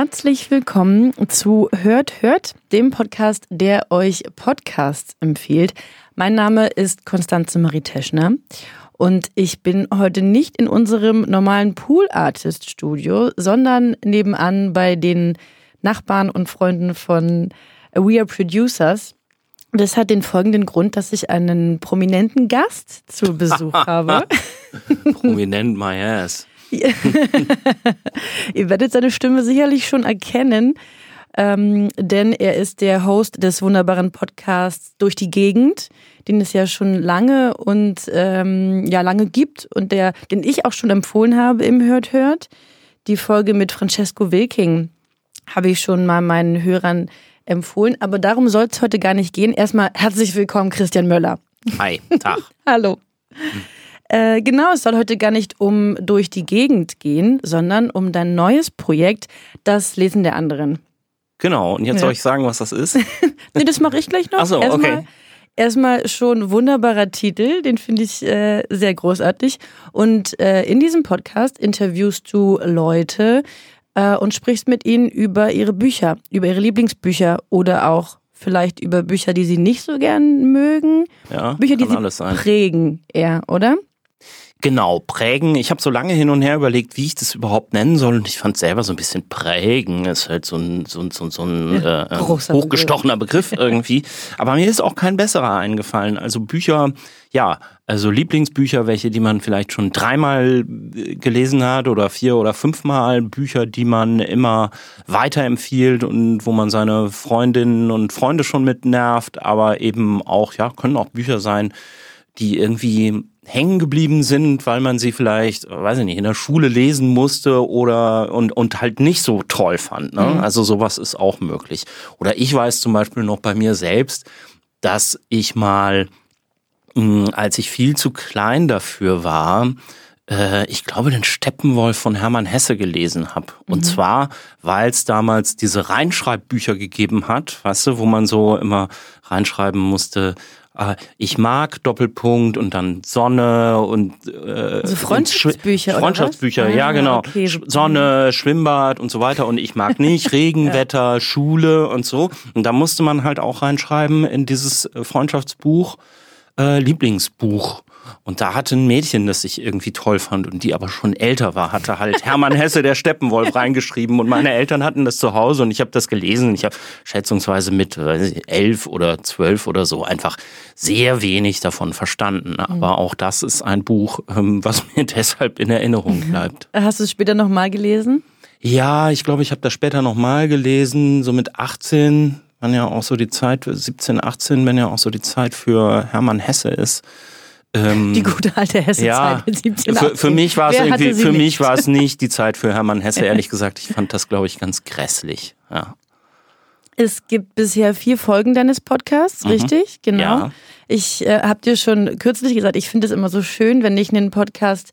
herzlich willkommen zu Hört, Hört, dem Podcast, der euch Podcasts empfiehlt. Mein Name ist Konstanze Marie Teschner und ich bin heute nicht in unserem normalen Pool Artist Studio, sondern nebenan bei den Nachbarn und Freunden von We Are Producers. Das hat den folgenden Grund, dass ich einen prominenten Gast zu Besuch habe. Prominent my ass. Ihr werdet seine Stimme sicherlich schon erkennen, ähm, denn er ist der Host des wunderbaren Podcasts Durch die Gegend, den es ja schon lange und ähm, ja lange gibt und der, den ich auch schon empfohlen habe im Hört Hört. Die Folge mit Francesco Wilking habe ich schon mal meinen Hörern empfohlen, aber darum soll es heute gar nicht gehen. Erstmal herzlich willkommen, Christian Möller. Hi, Tag. Hallo. Äh, genau, es soll heute gar nicht um durch die Gegend gehen, sondern um dein neues Projekt, das Lesen der anderen. Genau, und jetzt Ja. soll ich sagen, was das ist? nee, das mache ich gleich noch. Ach so, erstmal, okay. Erstmal schon wunderbarer Titel, den finde ich äh, sehr großartig. Und äh, in diesem Podcast interviewst du Leute äh, und sprichst mit ihnen über ihre Bücher, über ihre Lieblingsbücher oder auch vielleicht über Bücher, die sie nicht so gern mögen. Ja, Bücher, die sie alles sein. prägen eher, oder? Genau, prägen. Ich habe so lange hin und her überlegt, wie ich das überhaupt nennen soll. Und ich fand selber so ein bisschen prägen. Ist halt so ein, so ein, so ein, so ein Ja, äh, großer hochgestochener Begriff irgendwie. Aber mir ist auch kein besserer eingefallen. Also Bücher, ja, also Lieblingsbücher, welche, die man vielleicht schon dreimal äh, gelesen hat oder vier oder fünfmal. Bücher, die man immer weiterempfiehlt und wo man seine Freundinnen und Freunde schon mit nervt. Aber eben auch, ja, können auch Bücher sein, die irgendwie hängen geblieben sind, weil man sie vielleicht, weiß ich nicht, in der Schule lesen musste oder und, und halt nicht so toll fand. Ne? Also sowas ist auch möglich. Oder ich weiß zum Beispiel noch bei mir selbst, dass ich mal, mh, als ich viel zu klein dafür war, äh, ich glaube, den Steppenwolf von Hermann Hesse gelesen habe. Und zwar, weil es damals diese Reinschreibbücher gegeben hat, weißt du, wo man so immer reinschreiben musste, äh, ich mag Doppelpunkt und dann Sonne und äh, Also Freundschaftsbücher, und Schwi- oder was? Freundschaftsbücher, Ah, ja genau. okay. Sonne, Schwimmbad und so weiter und ich mag nicht Regenwetter, Schule und so. Und da musste man halt auch reinschreiben in dieses äh, Freundschaftsbuch äh, Lieblingsbuch. Und da hatte ein Mädchen, das ich irgendwie toll fand und die aber schon älter war, hatte halt Hermann Hesse, der Steppenwolf, reingeschrieben. Und meine Eltern hatten das zu Hause und ich habe das gelesen. Ich habe schätzungsweise mit weiß ich, elf oder zwölf oder so einfach sehr wenig davon verstanden. Aber auch das ist ein Buch, ähm, was mir deshalb in Erinnerung bleibt. Hast du es später nochmal gelesen? Ja, ich glaube, ich habe das später nochmal gelesen, so mit 18, wenn ja auch so die Zeit, 17, 18, wenn ja auch so die Zeit für Hermann Hesse ist. Ähm, Die gute alte Hesse-Zeit ja, mit 17, für, 18. für mich war es irgendwie, für nicht? mich war es nicht die Zeit für Hermann Hesse, ehrlich gesagt. Ich fand das, glaube ich, ganz grässlich. Ja. Es gibt bisher vier Folgen deines Podcasts, richtig? Genau. Mhm. Ja. Ich äh, habe dir schon kürzlich gesagt, ich finde es immer so schön, wenn ich einen Podcast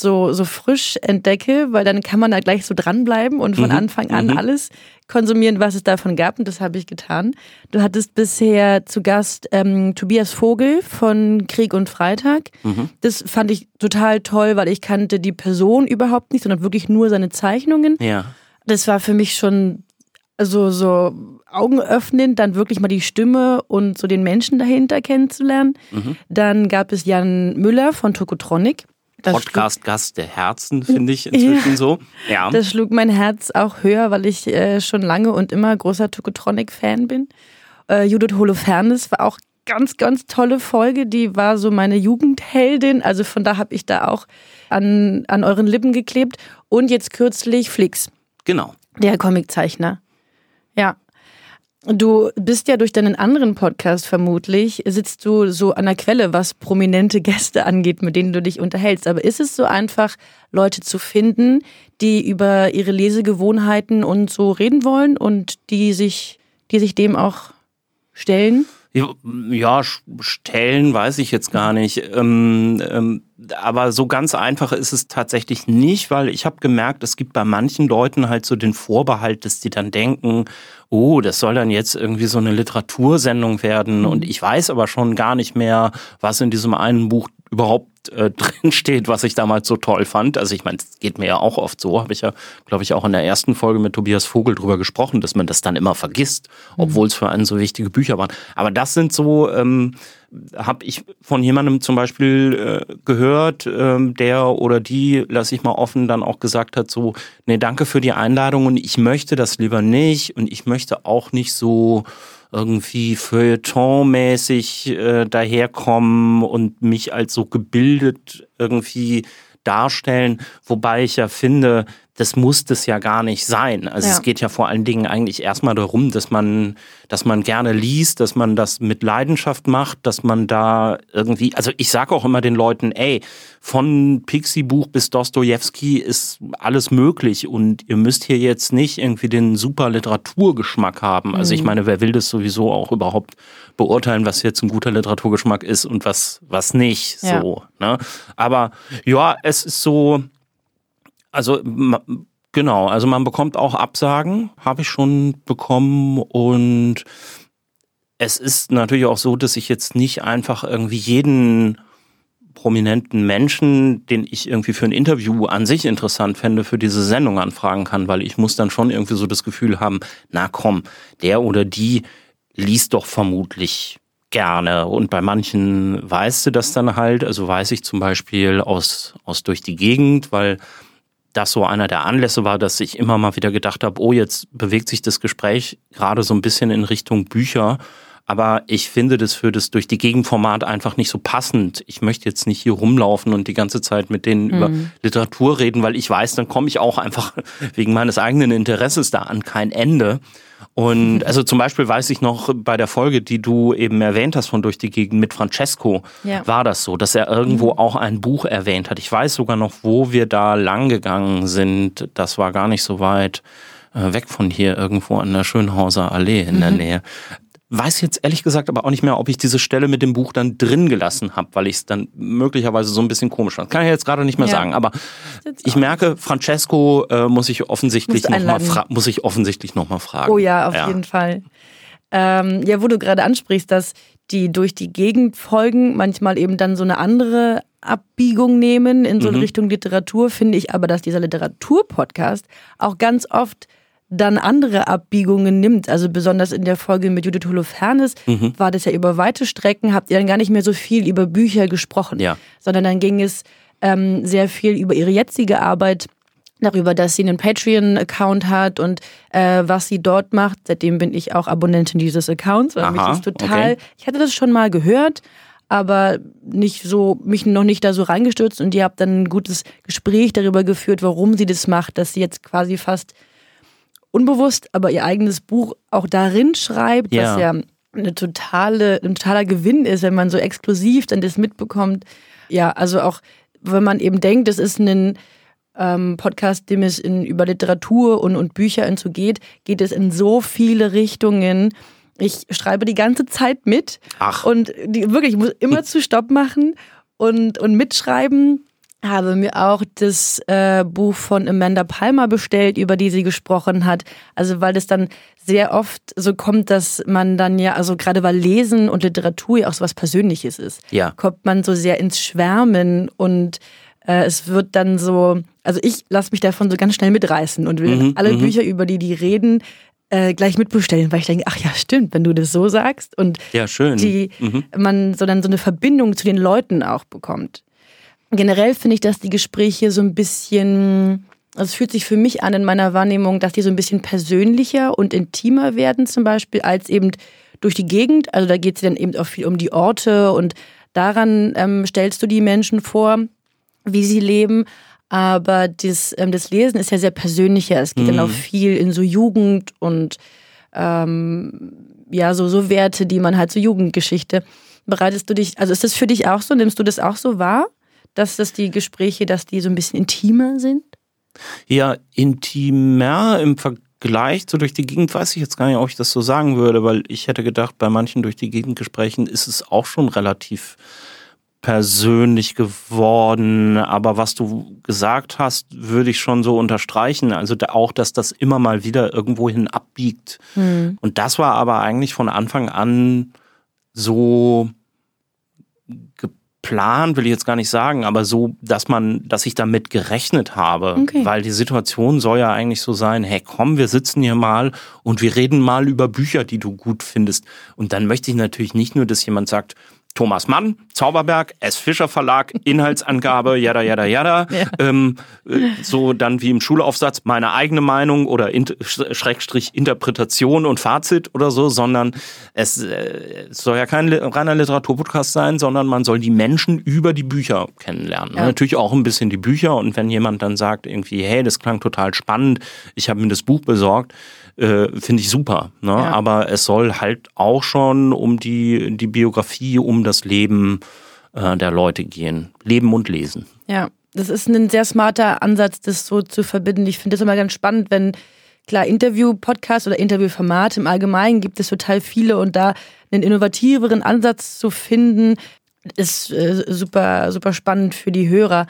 so, so frisch entdecke, weil dann kann man da gleich so dranbleiben und Mhm. von Anfang an alles konsumieren, was es davon gab. Und das habe ich getan. Du hattest bisher zu Gast ähm, Tobias Vogel von Krieg und Freitag. Mhm. Das fand ich total toll, weil ich kannte die Person überhaupt nicht, sondern wirklich nur seine Zeichnungen. Ja. Das war für mich schon so, so Augen öffnen, dann wirklich mal die Stimme und so den Menschen dahinter kennenzulernen. Mhm. Dann gab es Jan Müller von Tokotronic. Podcast-Gast der Herzen, finde ich inzwischen so. Ja. Das schlug mein Herz auch höher, weil ich äh, schon lange und immer großer Tokotronic-Fan bin. Äh, Judith Holofernes war auch ganz, ganz tolle Folge. Die war so meine Jugendheldin. Also von da habe ich da auch an, an euren Lippen geklebt. Und jetzt kürzlich Flix. Genau. Der Comiczeichner. Ja. Du bist ja durch deinen anderen Podcast vermutlich, sitzt du so an der Quelle, was prominente Gäste angeht, mit denen du dich unterhältst. Aber ist es so einfach, Leute zu finden, die über ihre Lesegewohnheiten und so reden wollen und die sich, die sich dem auch stellen? Ja, stellen weiß ich jetzt gar nicht. Ähm, ähm, aber so ganz einfach ist es tatsächlich nicht, weil ich habe gemerkt, es gibt bei manchen Leuten halt so den Vorbehalt, dass die dann denken, oh, das soll dann jetzt irgendwie so eine Literatursendung werden. Mhm. Und ich weiß aber schon gar nicht mehr, was in diesem einen Buch überhaupt äh, drin steht, was ich damals so toll fand. Also ich meine, es geht mir ja auch oft so, habe ich ja, glaube ich, auch in der ersten Folge mit Tobias Vogel drüber gesprochen, dass man das dann immer vergisst, mhm. obwohl es für einen so wichtige Bücher waren. Aber das sind so, ähm, habe ich von jemandem zum Beispiel äh, gehört, ähm, der oder die, lass ich mal offen, dann auch gesagt hat, so, nee, danke für die Einladung und ich möchte das lieber nicht und ich möchte auch nicht so irgendwie feuilletonmäßig äh, daherkommen und mich als so gebildet irgendwie darstellen, wobei ich ja finde, das muss das ja gar nicht sein. Also ja. es geht ja vor allen Dingen eigentlich erstmal darum, dass man, dass man gerne liest, dass man das mit Leidenschaft macht, dass man da irgendwie, also ich sage auch immer den Leuten, ey, von Pixie-Buch bis Dostoevsky ist alles möglich und ihr müsst hier jetzt nicht irgendwie den super Literaturgeschmack haben. Also ich mhm. meine, wer will das sowieso auch überhaupt beurteilen, was jetzt ein guter Literaturgeschmack ist und was, was nicht, ja. so, ne? Aber ja, es ist so, also genau, also man bekommt auch Absagen, habe ich schon bekommen und es ist natürlich auch so, dass ich jetzt nicht einfach irgendwie jeden prominenten Menschen, den ich irgendwie für ein Interview an sich interessant fände, für diese Sendung anfragen kann, weil ich muss dann schon irgendwie so das Gefühl haben, na komm, der oder die liest doch vermutlich gerne. Und bei manchen weißt du das dann halt. Also weiß ich zum Beispiel aus, aus durch die Gegend, weil das so einer der Anlässe war, dass ich immer mal wieder gedacht habe, oh, jetzt bewegt sich das Gespräch gerade so ein bisschen in Richtung Bücher. Aber ich finde das für das durch die Gegenformat einfach nicht so passend. Ich möchte jetzt nicht hier rumlaufen und die ganze Zeit mit denen mhm. über Literatur reden, weil ich weiß, dann komme ich auch einfach wegen meines eigenen Interesses da an kein Ende. Und also zum Beispiel weiß ich noch bei der Folge, die du eben erwähnt hast von Durch die Gegend mit Francesco, ja. war das so, dass er irgendwo mhm. auch ein Buch erwähnt hat. Ich weiß sogar noch, wo wir da lang gegangen sind. Das war gar nicht so weit äh, weg von hier, irgendwo an der Schönhauser Allee in der mhm. Nähe. Weiß jetzt ehrlich gesagt aber auch nicht mehr, ob ich diese Stelle mit dem Buch dann drin gelassen habe, weil ich es dann möglicherweise so ein bisschen komisch fand. Kann ich jetzt gerade nicht mehr ja. sagen. Aber ich merke, Francesco äh, muss ich offensichtlich nochmal muss ich offensichtlich noch mal fragen. Oh ja, auf ja. jeden Fall. Ähm, ja, wo du gerade ansprichst, dass die durch die Gegend folgen manchmal eben dann so eine andere Abbiegung nehmen in so eine mhm. Richtung Literatur, finde ich aber, dass dieser Literaturpodcast auch ganz oft dann andere Abbiegungen nimmt. Also besonders in der Folge mit Judith Holofernes mhm. war das ja über weite Strecken, habt ihr dann gar nicht mehr so viel über Bücher gesprochen, ja. sondern dann ging es ähm, sehr viel über ihre jetzige Arbeit, darüber, dass sie einen Patreon-Account hat und äh, was sie dort macht. Seitdem bin ich auch Abonnentin dieses Accounts, weil Aha, mich ist total, okay. ich hatte das schon mal gehört, aber nicht so, mich noch nicht da so reingestürzt und ihr habt dann ein gutes Gespräch darüber geführt, warum sie das macht, dass sie jetzt quasi fast unbewusst, aber ihr eigenes Buch auch darin schreibt, ja. was ja eine totale, ein totaler Gewinn ist, wenn man so exklusiv dann das mitbekommt. Ja, also auch wenn man eben denkt, es ist ein ähm, Podcast, dem es in, über Literatur und, und Bücher und so geht, geht es in so viele Richtungen. Ich schreibe die ganze Zeit mit Ach. und die, wirklich, ich muss immer zu Stopp machen und, und mitschreiben habe mir auch das äh, Buch von Amanda Palmer bestellt, über die sie gesprochen hat. Also weil das dann sehr oft so kommt, dass man dann ja, also gerade weil Lesen und Literatur ja auch so was Persönliches ist, ja. kommt man so sehr ins Schwärmen und äh, es wird dann so, also ich lasse mich davon so ganz schnell mitreißen und will mhm, alle mhm. Bücher, über die die reden, äh, gleich mitbestellen, weil ich denke, ach ja, stimmt, wenn du das so sagst und ja, schön. die mhm. man so dann so eine Verbindung zu den Leuten auch bekommt. Generell finde ich, dass die Gespräche so ein bisschen, also es fühlt sich für mich an in meiner Wahrnehmung, dass die so ein bisschen persönlicher und intimer werden zum Beispiel als eben durch die Gegend. Also da geht es dann eben auch viel um die Orte und daran ähm, stellst du die Menschen vor, wie sie leben. Aber das, ähm, das Lesen ist ja sehr persönlicher. Es geht mhm. dann auch viel in so Jugend und ähm, ja, so, so Werte, die man halt so Jugendgeschichte. Bereitest du dich, also ist das für dich auch so? Nimmst du das auch so wahr, dass das die Gespräche, dass die so ein bisschen intimer sind? Ja, intimer im Vergleich zu durch die Gegend weiß ich jetzt gar nicht, ob ich das so sagen würde, weil ich hätte gedacht, bei manchen durch die Gegend Gesprächen ist es auch schon relativ persönlich geworden. Aber was du gesagt hast, würde ich schon so unterstreichen. Also auch, dass das immer mal wieder irgendwohin abbiegt. Mhm. Und das war aber eigentlich von Anfang an so geplant, will ich jetzt gar nicht sagen, aber so, dass man, dass ich damit gerechnet habe, okay. weil die Situation soll ja eigentlich so sein, hey komm, wir sitzen hier mal und wir reden mal über Bücher, die du gut findest. Und dann möchte ich natürlich nicht nur, dass jemand sagt, Thomas Mann, Zauberberg, S. Fischer Verlag, Inhaltsangabe, jada, jada, jada. Ja. Ähm, äh, so dann wie im Schulaufsatz meine eigene Meinung oder in, Schrägstrich Interpretation und Fazit oder so, sondern es, äh, es soll ja kein reiner Literaturpodcast sein, sondern man soll die Menschen über die Bücher kennenlernen. Ja. Natürlich auch ein bisschen die Bücher und wenn jemand dann sagt irgendwie, hey, das klang total spannend, ich habe mir das Buch besorgt, äh, finde ich super. Ne? Ja. Aber es soll halt auch schon um die, die Biografie, um das Leben äh, der Leute gehen. Leben und lesen. Ja, das ist ein sehr smarter Ansatz, das so zu verbinden. Ich finde es immer ganz spannend, wenn klar Interview-Podcasts oder Interviewformate im Allgemeinen gibt es total viele und da einen innovativeren Ansatz zu finden, ist äh, super, super spannend für die Hörer.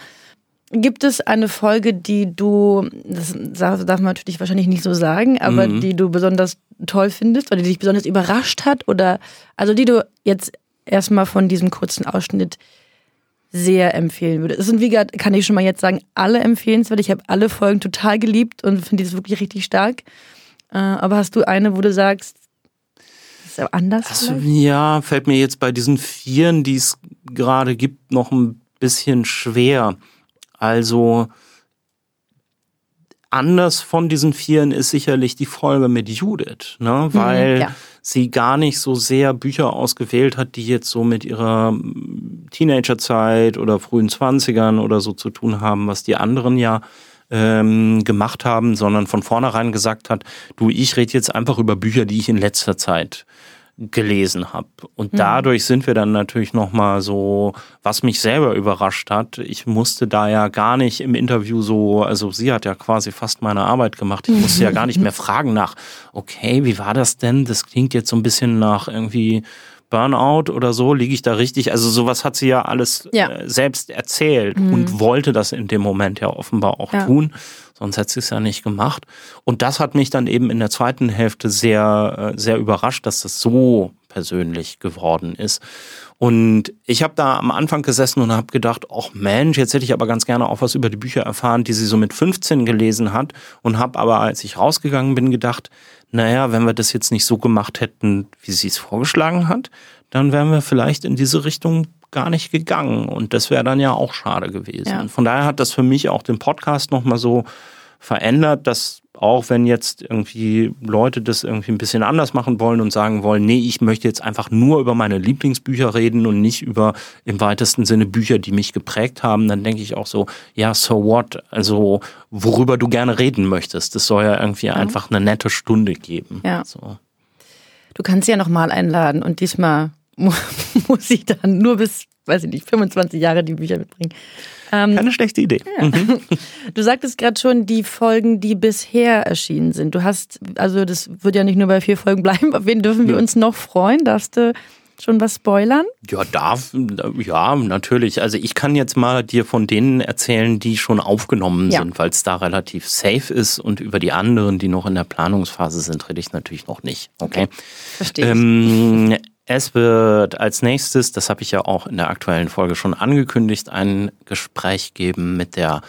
Gibt es eine Folge, die du, das darf man natürlich wahrscheinlich nicht so sagen, aber mhm. die du besonders toll findest oder die dich besonders überrascht hat oder also die du jetzt erstmal von diesem kurzen Ausschnitt sehr empfehlen würdest? Es sind, wie gesagt, kann ich schon mal jetzt sagen, alle empfehlenswert. Ich habe alle Folgen total geliebt und finde das wirklich richtig stark. Äh, aber hast du eine, wo du sagst, ist ja anders? Also, ja, fällt mir jetzt bei diesen Vieren, die es gerade gibt, noch ein bisschen schwer. Also anders von diesen Vieren ist sicherlich die Folge mit Judith, ne? Mhm, weil ja. sie gar nicht so sehr Bücher ausgewählt hat, die jetzt so mit ihrer Teenagerzeit oder frühen Zwanzigern oder so zu tun haben, was die anderen ja ähm, gemacht haben, sondern von vornherein gesagt hat, du, ich rede jetzt einfach über Bücher, die ich in letzter Zeit gelesen habe. Und mhm. dadurch sind wir dann natürlich nochmal so, was mich selber überrascht hat. Ich musste da ja gar nicht im Interview so, also sie hat ja quasi fast meine Arbeit gemacht. Ich musste ja gar nicht mehr fragen nach, okay, wie war das denn? Das klingt jetzt so ein bisschen nach irgendwie Burnout oder so, liege ich da richtig? Also sowas hat sie ja alles ja. Äh, selbst erzählt mhm. und wollte das in dem Moment ja offenbar auch ja. tun. Sonst hätte sie es ja nicht gemacht. Und das hat mich dann eben in der zweiten Hälfte sehr, äh, sehr überrascht, dass das so persönlich geworden ist. Und ich habe da am Anfang gesessen und habe gedacht, ach Mensch, jetzt hätte ich aber ganz gerne auch was über die Bücher erfahren, die sie so mit 15 gelesen hat. Und habe aber, als ich rausgegangen bin, gedacht, naja, wenn wir das jetzt nicht so gemacht hätten, wie sie es vorgeschlagen hat, dann wären wir vielleicht in diese Richtung gar nicht gegangen. Und das wäre dann ja auch schade gewesen. Ja. Von daher hat das für mich auch den Podcast nochmal so verändert, dass auch wenn jetzt irgendwie Leute das irgendwie ein bisschen anders machen wollen und sagen wollen, nee, ich möchte jetzt einfach nur über meine Lieblingsbücher reden und nicht über im weitesten Sinne Bücher, die mich geprägt haben, dann denke ich auch so, ja, so what? Also worüber du gerne reden möchtest. Das soll ja irgendwie ja. einfach eine nette Stunde geben. Ja. So. Du kannst ja nochmal einladen und diesmal muss ich dann nur bis, weiß ich nicht, 25 Jahre die Bücher mitbringen. Ähm, Keine schlechte Idee. Ja. Mhm. Du sagtest gerade schon die Folgen, die bisher erschienen sind. Du hast, also das wird ja nicht nur bei vier Folgen bleiben. Auf wen dürfen wir uns noch freuen? Darfst du schon was spoilern? Ja, darf, ja, natürlich. Also ich kann jetzt mal dir von denen erzählen, die schon aufgenommen ja. sind, weil es da relativ safe ist und über die anderen, die noch in der Planungsphase sind, rede ich natürlich noch nicht. Okay. okay. Verstehe. Ähm, es wird als nächstes, das habe ich ja auch in der aktuellen Folge schon angekündigt, ein Gespräch geben mit der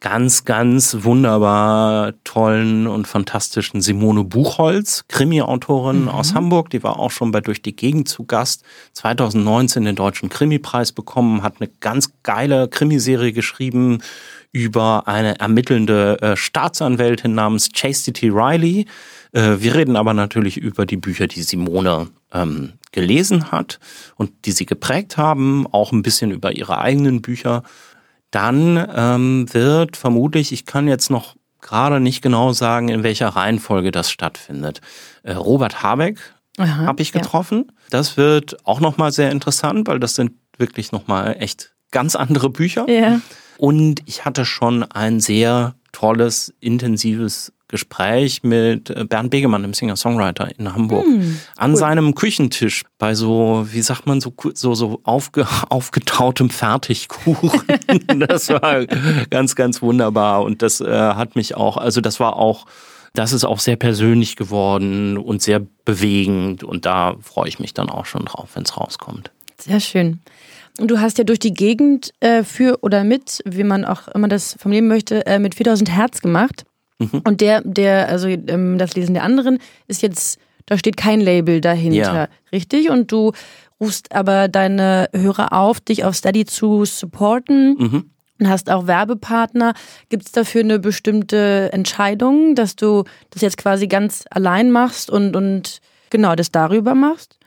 ganz, ganz wunderbar tollen und fantastischen Simone Buchholz, Krimi-Autorin mhm. aus Hamburg. Die war auch schon bei Durch die Gegend zu Gast. 2019 den Deutschen Krimi-Preis bekommen, hat eine ganz geile Krimiserie geschrieben über eine ermittelnde äh, Staatsanwältin namens Chastity Riley. Äh, wir reden aber natürlich über die Bücher, die Simone ähm, gelesen hat und die sie geprägt haben, auch ein bisschen über ihre eigenen Bücher, dann ähm, wird vermutlich, ich kann jetzt noch gerade nicht genau sagen, in welcher Reihenfolge das stattfindet. Äh, Robert Habeck habe ich getroffen. Ja. Das wird auch nochmal sehr interessant, weil das sind wirklich nochmal echt ganz andere Bücher. Ja. Und ich hatte schon ein sehr tolles, intensives Gespräch mit äh, Bernd Begemann, dem Singer-Songwriter in Hamburg, hm, an seinem Küchentisch bei so, wie sagt man, so, so, so aufge, aufgetautem Fertigkuchen. das war ganz, ganz wunderbar und das äh, hat mich auch, also das war auch, das ist auch sehr persönlich geworden und sehr bewegend und da freue ich mich dann auch schon drauf, wenn es rauskommt. Sehr schön. Und du hast ja durch die Gegend äh, für oder mit, wie man auch immer das formulieren möchte, äh, mit 4000 Hertz gemacht. Mhm. Und der, der, also ähm, das Lesen der anderen ist jetzt, da steht kein Label dahinter, ja. richtig? Und du rufst aber deine Hörer auf, dich auf Steady zu supporten. Mhm. Und hast auch Werbepartner. Gibt es dafür eine bestimmte Entscheidung, dass du das jetzt quasi ganz allein machst und, und genau das darüber machst?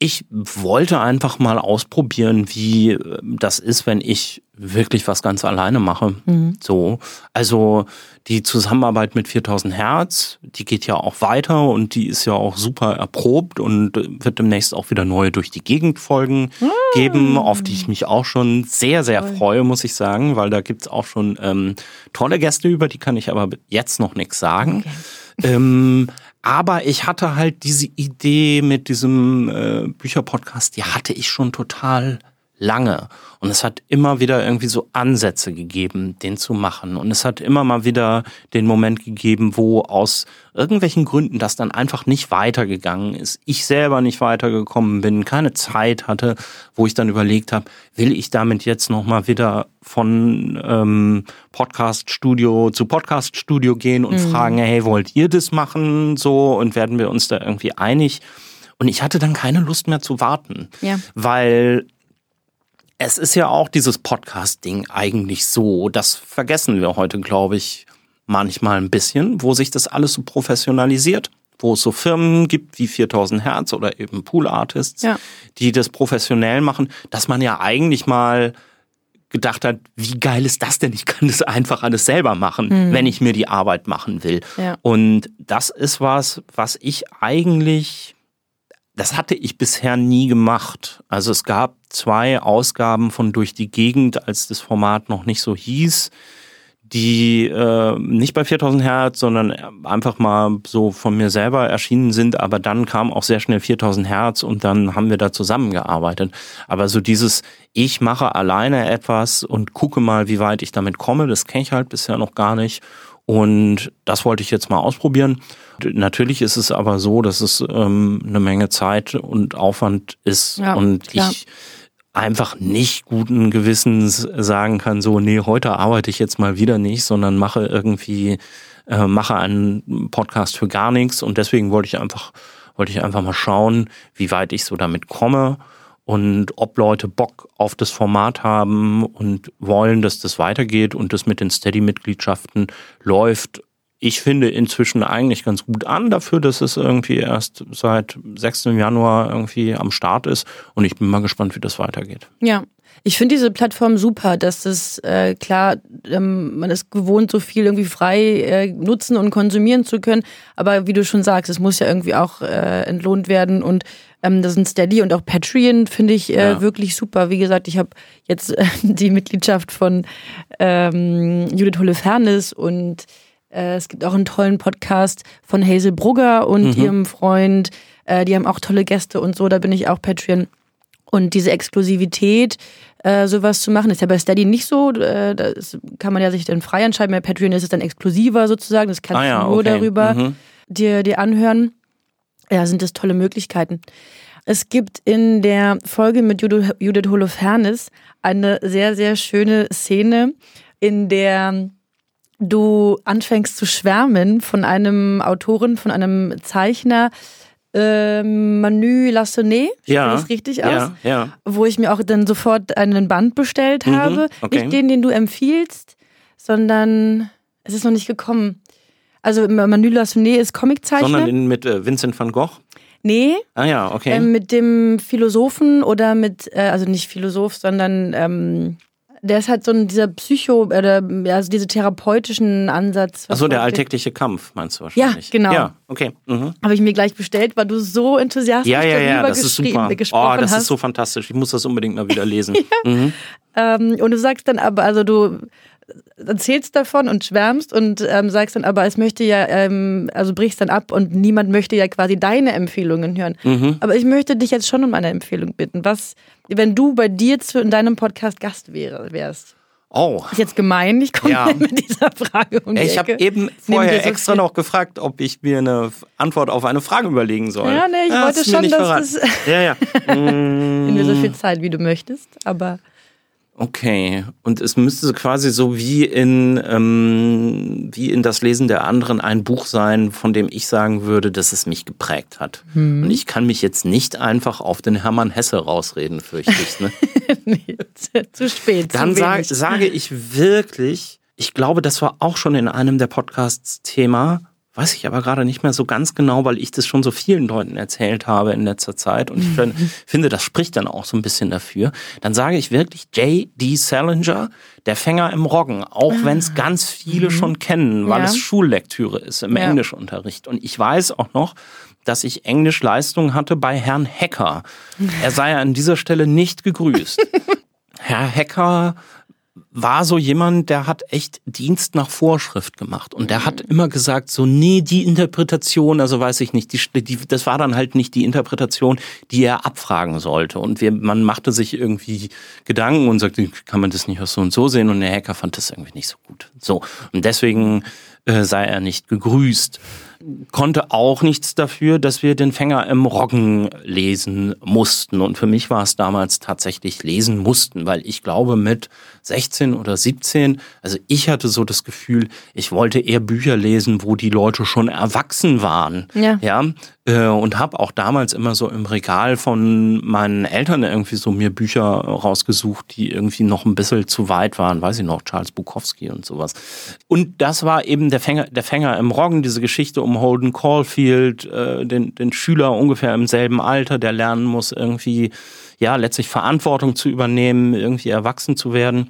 Ich wollte einfach mal ausprobieren, wie äh, das ist, wenn ich wirklich was ganz alleine mache. Mhm. So. Also die Zusammenarbeit mit 4000 Hertz, die geht ja auch weiter und die ist ja auch super erprobt und wird demnächst auch wieder neue durch die Gegend Folgen mhm. geben, auf die ich mich auch schon sehr, sehr Toll. freue, muss ich sagen, weil da gibt's auch schon ähm, tolle Gäste über, die kann ich aber jetzt noch nichts sagen. Okay. Ähm, aber ich hatte halt diese Idee mit diesem äh, Bücherpodcast, die hatte ich schon total lange. Und es hat immer wieder irgendwie so Ansätze gegeben, den zu machen. Und es hat immer mal wieder den Moment gegeben, wo aus irgendwelchen Gründen das dann einfach nicht weitergegangen ist. Ich selber nicht weitergekommen bin, keine Zeit hatte, wo ich dann überlegt habe, will ich damit jetzt nochmal wieder von ähm, Podcast-Studio zu Podcast-Studio gehen und mhm. fragen, hey, wollt ihr das machen? So, und werden wir uns da irgendwie einig? Und ich hatte dann keine Lust mehr zu warten, ja. weil es ist ja auch dieses Podcast-Ding eigentlich so, das vergessen wir heute, glaube ich, manchmal ein bisschen, wo sich das alles so professionalisiert, wo es so Firmen gibt wie 4000 Hertz oder eben Pool Artists, ja. die das professionell machen, dass man ja eigentlich mal gedacht hat, wie geil ist das denn? Ich kann das einfach alles selber machen, mhm. wenn ich mir die Arbeit machen will. Ja. Und das ist was, was ich eigentlich das hatte ich bisher nie gemacht. Also es gab zwei Ausgaben von Durch die Gegend, als das Format noch nicht so hieß, die äh, nicht bei 4000 Hertz, sondern einfach mal so von mir selber erschienen sind. Aber dann kam auch sehr schnell 4000 Hertz und dann haben wir da zusammengearbeitet. Aber so dieses, ich mache alleine etwas und gucke mal, wie weit ich damit komme, das kenne ich halt bisher noch gar nicht. Und das wollte ich jetzt mal ausprobieren. Natürlich ist es aber so, dass es ähm, eine Menge Zeit und Aufwand ist ja, und klar. ich einfach nicht guten Gewissens sagen kann, so, nee, heute arbeite ich jetzt mal wieder nicht, sondern mache irgendwie, äh, mache einen Podcast für gar nichts und deswegen wollte ich einfach, wollte ich einfach mal schauen, wie weit ich so damit komme und ob Leute Bock auf das Format haben und wollen, dass das weitergeht und das mit den Steady-Mitgliedschaften läuft. Ich finde inzwischen eigentlich ganz gut an dafür, dass es irgendwie erst seit 6. Januar irgendwie am Start ist. Und ich bin mal gespannt, wie das weitergeht. Ja, ich finde diese Plattform super, dass das äh, klar, ähm, man ist gewohnt, so viel irgendwie frei äh, nutzen und konsumieren zu können. Aber wie du schon sagst, es muss ja irgendwie auch äh, entlohnt werden und ähm, das sind Steady und auch Patreon finde ich äh, ja. wirklich super. Wie gesagt, ich habe jetzt äh, die Mitgliedschaft von ähm, Judith Holofernes und es gibt auch einen tollen Podcast von Hazel Brugger und mhm. ihrem Freund. Äh, die haben auch tolle Gäste und so. Da bin ich auch Patreon. Und diese Exklusivität, äh, sowas zu machen, ist ja bei Steady nicht so. Äh, das kann man ja sich dann frei entscheiden. Bei Patreon ist es dann exklusiver sozusagen. Das kannst ah, ja, du nur okay. darüber mhm. dir, dir anhören ja, sind das tolle Möglichkeiten. Es gibt in der Folge mit Judith Holofernes eine sehr, sehr schöne Szene, in der du anfängst zu schwärmen von einem Autoren, von einem Zeichner, äh, Manu Lassonnet, ja, das richtig aus? Ja, ja. Wo ich mir auch dann sofort einen Band bestellt mhm, habe. Okay. Nicht den, den du empfiehlst, sondern es ist noch nicht gekommen. Also Manu Lassonnet ist Comiczeichner. Sondern in, mit äh, Vincent van Gogh? Nee. Ah ja, okay. Ähm, mit dem Philosophen oder mit, äh, also nicht Philosoph, sondern ähm, Der ist halt so ein, dieser Psycho, oder also diese therapeutischen Ansatz. Also der alltägliche Kampf, meinst du wahrscheinlich? Ja, genau. Ja, okay. Mhm. Habe ich mir gleich bestellt, weil du so enthusiastisch Ja, ja, ja, darüber das ist geschrieben, super. gesprochen Oh, das hast. ist so fantastisch. Ich muss das unbedingt mal wieder lesen. mhm. Ähm, und du sagst dann aber, also du erzählst davon und schwärmst und ähm, sagst dann aber, es möchte ja, ähm, also brichst dann ab und niemand möchte ja quasi deine Empfehlungen hören. Mhm. Aber ich möchte dich jetzt schon um eine Empfehlung bitten. Was, wenn du bei dir zu, in deinem Podcast Gast wäre, wärst? Oh. Ist jetzt gemein, ich komme Ja. mit dieser Frage um die Ich habe eben vorher so extra viel- noch gefragt, ob ich mir eine Antwort auf eine Frage überlegen soll. Ja, nee, ich Ah, wollte mir schon, dass verraten. das- Ja, ja. Nimm dir so Mm, viel Zeit, wie du möchtest, aber Okay. Und es müsste quasi so wie in, ähm, wie in das Lesen der anderen ein Buch sein, von dem ich sagen würde, dass es mich geprägt hat. Hm. Und ich kann mich jetzt nicht einfach auf den Hermann Hesse rausreden, fürchte ich. Ne? nee, zu, spät. Dann zu sag, sage ich wirklich, ich glaube, das war auch schon in einem der Podcasts Thema, weiß ich aber gerade nicht mehr so ganz genau, weil ich das schon so vielen Leuten erzählt habe in letzter Zeit und ich fin- finde, das spricht dann auch so ein bisschen dafür. Dann sage ich wirklich J.D. Salinger, der Fänger im Roggen, auch wenn es ganz viele schon kennen, weil Ja. es Schullektüre ist im Ja. Englischunterricht. Und ich weiß auch noch, dass ich Englischleistung hatte bei Herrn Hecker. Er sei an dieser Stelle nicht gegrüßt. Herr Hecker war so jemand, der hat echt Dienst nach Vorschrift gemacht. Und der hat immer gesagt, so, nee, die Interpretation, also weiß ich nicht, die, die, das war dann halt nicht die Interpretation, die er abfragen sollte. Und wir, man machte sich irgendwie Gedanken und sagte, kann man das nicht auch so und so sehen? Und der Hacker fand das irgendwie nicht so gut. So. Und deswegen äh, sei er nicht gegrüßt konnte auch nichts dafür, dass wir den Fänger im Roggen lesen mussten. Und für mich war es damals tatsächlich lesen mussten, weil ich glaube mit 16 oder 17, also ich hatte so das Gefühl, ich wollte eher Bücher lesen, wo die Leute schon erwachsen waren. Ja. Ja. Äh, Und habe auch damals immer so im Regal von meinen Eltern irgendwie so mir Bücher rausgesucht, die irgendwie noch ein bisschen zu weit waren. Weiß ich noch, Charles Bukowski und sowas. Und das war eben der Fänger, der Fänger im Roggen, diese Geschichte um Holden Caulfield, äh, den, den Schüler ungefähr im selben Alter, der lernen muss, irgendwie, ja, letztlich Verantwortung zu übernehmen, irgendwie erwachsen zu werden.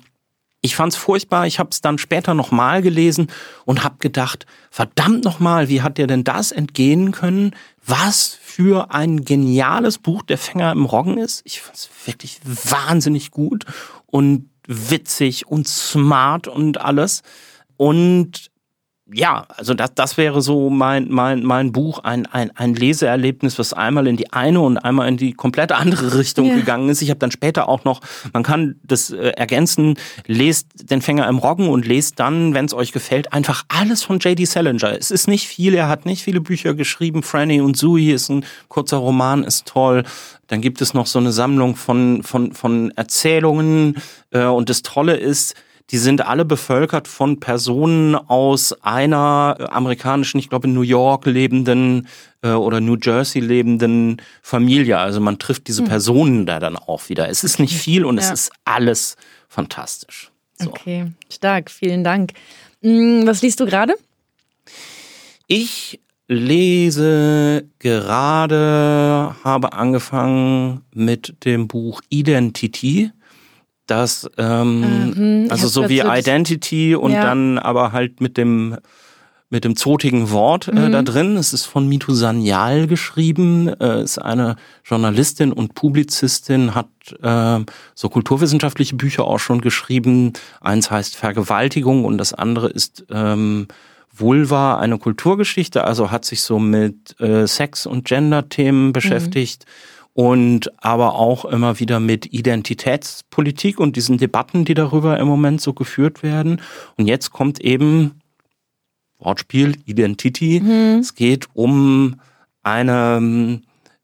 Ich fand's furchtbar. Ich habe es dann später nochmal gelesen und habe gedacht, verdammt nochmal, wie hat dir denn das entgehen können? Was für ein geniales Buch der Fänger im Roggen ist. Ich fand's wirklich wahnsinnig gut und witzig und smart und alles. Und ja, also das, das wäre so mein, mein, mein Buch, ein, ein, ein Leseerlebnis, was einmal in die eine und einmal in die komplett andere Richtung Ja. gegangen ist. Ich habe dann später auch noch, man kann das äh, ergänzen, lest den Fänger im Roggen und lest dann, wenn es euch gefällt, einfach alles von J.D. Salinger. Es ist nicht viel, er hat nicht viele Bücher geschrieben. Franny und Sui ist ein kurzer Roman, ist toll. Dann gibt es noch so eine Sammlung von, von, von Erzählungen. Äh, und das Tolle ist, die sind alle bevölkert von Personen aus einer amerikanischen, ich glaube in New York lebenden äh, oder New Jersey lebenden Familie. Also man trifft diese Personen da dann auch wieder. Es ist nicht viel und es Ja. ist alles fantastisch. So. Okay, stark, vielen Dank. Hm, Was liest du gerade? Ich lese gerade, habe angefangen mit dem Buch Identity. Das, ähm, Mhm, also so wie Identity und Ja. dann aber halt mit dem mit dem zotigen Wort Mhm. äh, da drin. Es ist von Mitu Sanyal geschrieben, äh, ist eine Journalistin und Publizistin, hat äh, so kulturwissenschaftliche Bücher auch schon geschrieben. Eins heißt Vergewaltigung und das andere ist ähm, Vulva, eine Kulturgeschichte, also hat sich so mit äh, Sex- und Gender-Themen beschäftigt und aber auch immer wieder mit Identitätspolitik und diesen Debatten, die darüber im Moment so geführt werden. Und jetzt kommt eben Wortspiel, Identity. Es geht um eine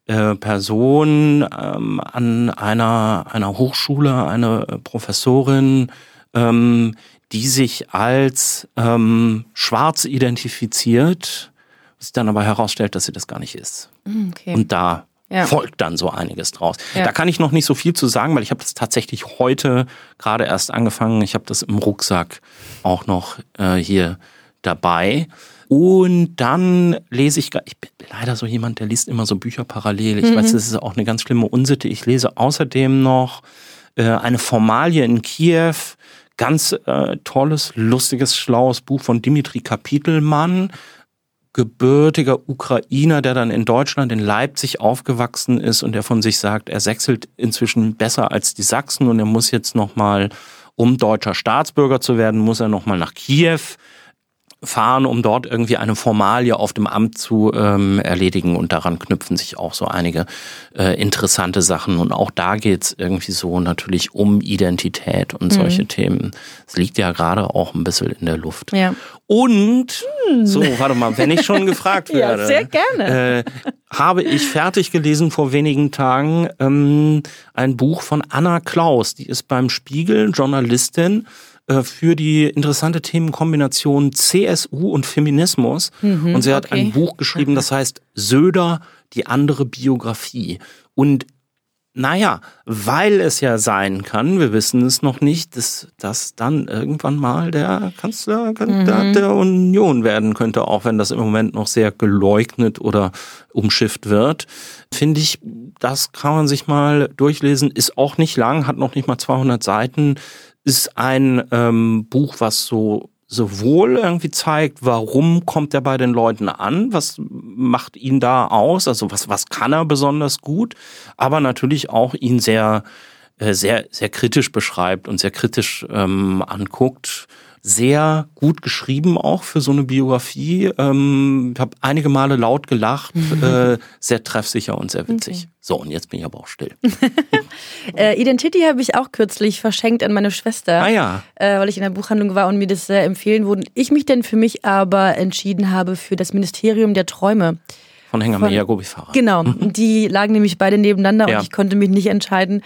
äh, Person ähm, an einer, einer Hochschule, eine äh, Professorin, ähm, die sich als ähm, schwarz identifiziert, sich dann aber herausstellt, dass sie das gar nicht ist. Hm, Okay. Und da Ja. folgt dann so einiges draus. Ja. Da kann ich noch nicht so viel zu sagen, weil ich habe das tatsächlich heute gerade erst angefangen. Ich habe das im Rucksack auch noch äh, hier dabei. Und dann lese ich, ich bin leider so jemand, der liest immer so Bücher parallel. Ich weiß, das ist auch eine ganz schlimme Unsitte. Ich lese außerdem noch äh, eine Formalie in Kiew. Ganz äh, tolles, lustiges, schlaues Buch von Dimitri Kapitelmann gebürtiger Ukrainer, der dann in Deutschland, in Leipzig aufgewachsen ist und der von sich sagt, er sechselt inzwischen besser als die Sachsen und er muss jetzt nochmal, um deutscher Staatsbürger zu werden, muss er nochmal nach Kiew fahren, um dort irgendwie eine Formalie auf dem Amt zu ähm, erledigen. Und daran knüpfen sich auch so einige äh, interessante Sachen. Und auch da geht's irgendwie so natürlich um Identität und mhm. solche Themen. Es liegt ja gerade auch ein bisschen in der Luft. Ja. Und, hm. so, warte mal, wenn ich schon gefragt werde. ja, sehr gerne. Äh, habe ich fertig gelesen vor wenigen Tagen ähm, ein Buch von Anna Klaus. Die ist beim Spiegel Journalistin für die interessante Themenkombination CSU und Feminismus. Mhm, und sie hat okay. ein Buch geschrieben, das heißt Söder, die andere Biografie. Und naja, weil es ja sein kann, wir wissen es noch nicht, dass das dann irgendwann mal der Kanzlerkandidat mhm. der Union werden könnte, auch wenn das im Moment noch sehr geleugnet oder umschifft wird. Finde ich, das kann man sich mal durchlesen, ist auch nicht lang, hat noch nicht mal 200 Seiten, ist ein ähm, Buch, was so sowohl irgendwie zeigt, warum kommt er bei den Leuten an, was macht ihn da aus, also was, was kann er besonders gut, aber natürlich auch ihn sehr, äh, sehr, sehr kritisch beschreibt und sehr kritisch ähm, anguckt sehr gut geschrieben auch für so eine Biografie. Ähm, ich habe einige Male laut gelacht, mhm. äh, sehr treffsicher und sehr witzig. Okay. So, und jetzt bin ich aber auch still. äh, Identity habe ich auch kürzlich verschenkt an meine Schwester, ah, ja. äh, weil ich in der Buchhandlung war und mir das äh, empfehlen wurde. Ich mich denn für mich aber entschieden habe für das Ministerium der Träume. Von Hänger Meyer Gobi-Fahrer. Genau, mhm. die lagen nämlich beide nebeneinander ja. und ich konnte mich nicht entscheiden.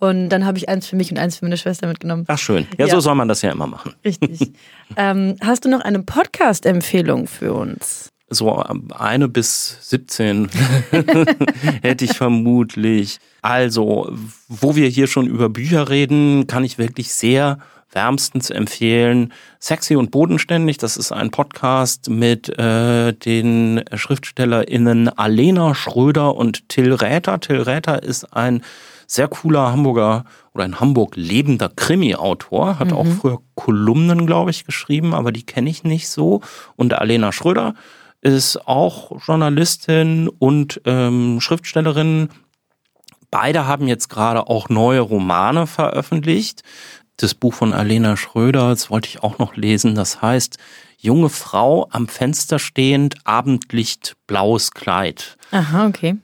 Und dann habe ich eins für mich und eins für meine Schwester mitgenommen. Ach schön. Ja, ja. so soll man das ja immer machen. Richtig. ähm, hast du noch eine Podcast-Empfehlung für uns? So ähm, eine bis 17 hätte ich vermutlich. Also, wo wir hier schon über Bücher reden, kann ich wirklich sehr wärmstens empfehlen. Sexy und Bodenständig, das ist ein Podcast mit äh, den SchriftstellerInnen Alena Schröder und Till Räther. Till Räther ist ein sehr cooler Hamburger oder ein Hamburg lebender Krimi-Autor, hat mhm. auch früher Kolumnen, glaube ich, geschrieben, aber die kenne ich nicht so. Und Alena Schröder ist auch Journalistin und ähm, Schriftstellerin. Beide haben jetzt gerade auch neue Romane veröffentlicht. Das Buch von Alena Schröder, das wollte ich auch noch lesen, das heißt Junge Frau am Fenster stehend, Abendlicht, blaues Kleid. Aha, okay.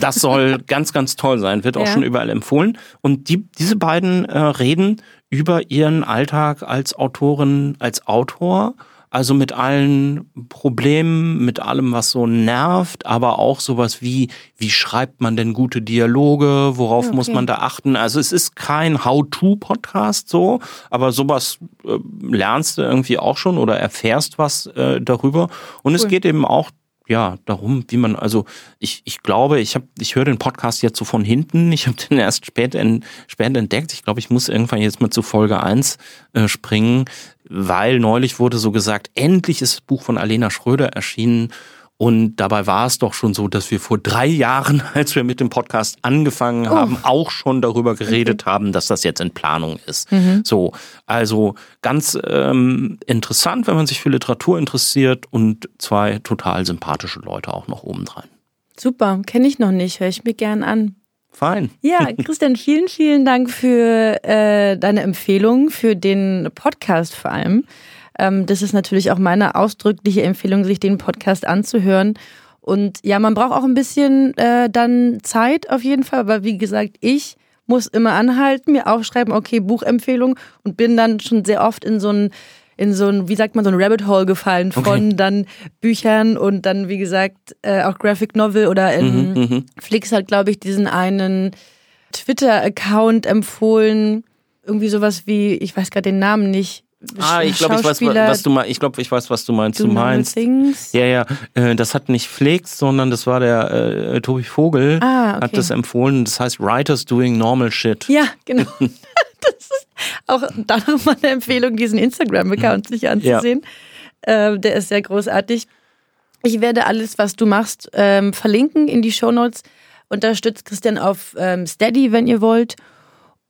Das soll ganz, ganz toll sein, wird auch ja. schon überall empfohlen. Und die, diese beiden äh, reden über ihren Alltag als Autorin, als Autor. Also mit allen Problemen, mit allem, was so nervt, aber auch sowas wie, wie schreibt man denn gute Dialoge, worauf okay. muss man da achten? Also es ist kein How-to-Podcast so, aber sowas äh, lernst du irgendwie auch schon oder erfährst was äh, darüber. Und cool. es geht eben auch ja, darum, wie man, also ich, ich glaube, ich habe, ich höre den Podcast jetzt so von hinten. Ich habe den erst spät, in, spät entdeckt. Ich glaube, ich muss irgendwann jetzt mal zu Folge eins äh, springen, weil neulich wurde so gesagt, endlich ist das Buch von Alena Schröder erschienen und dabei war es doch schon so, dass wir vor drei Jahren, als wir mit dem Podcast angefangen haben, oh. auch schon darüber geredet okay. haben, dass das jetzt in Planung ist. Mhm. So, also ganz ähm, interessant, wenn man sich für Literatur interessiert und zwei total sympathische Leute auch noch obendrein. Super, kenne ich noch nicht, höre ich mir gern an. Fein. Ja, Christian, vielen, vielen Dank für äh, deine Empfehlung, für den Podcast vor allem. Ähm, das ist natürlich auch meine ausdrückliche Empfehlung, sich den Podcast anzuhören. Und ja, man braucht auch ein bisschen äh, dann Zeit auf jeden Fall, aber wie gesagt, ich muss immer anhalten, mir aufschreiben, okay, Buchempfehlung und bin dann schon sehr oft in so ein in so ein, wie sagt man, so ein Rabbit Hole gefallen von okay. dann Büchern und dann, wie gesagt, äh, auch Graphic Novel oder in mhm, mhm. Flix hat, glaube ich, diesen einen Twitter-Account empfohlen. Irgendwie sowas wie, ich weiß gerade den Namen nicht, Ah, ich glaube, ich weiß, was du meinst. Ich glaube, ich weiß, was du meinst. Du meinst. Things. Ja, ja. Äh, das hat nicht Flix, sondern das war der äh, Tobi Vogel. Ah, okay. Hat das empfohlen. Das heißt Writers Doing Normal Shit. Ja, genau. das ist auch da nochmal eine Empfehlung, diesen Instagram-Account sich anzusehen. Ja. Äh, der ist sehr großartig. Ich werde alles, was du machst, ähm, verlinken in die Show Notes. Unterstützt Christian auf ähm, Steady, wenn ihr wollt.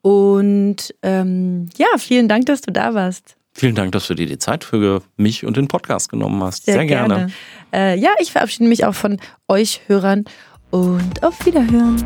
Und ähm, ja, vielen Dank, dass du da warst. Vielen Dank, dass du dir die Zeit für mich und den Podcast genommen hast. Sehr, Sehr gerne. gerne. Äh, ja, ich verabschiede mich auch von euch Hörern und auf Wiederhören.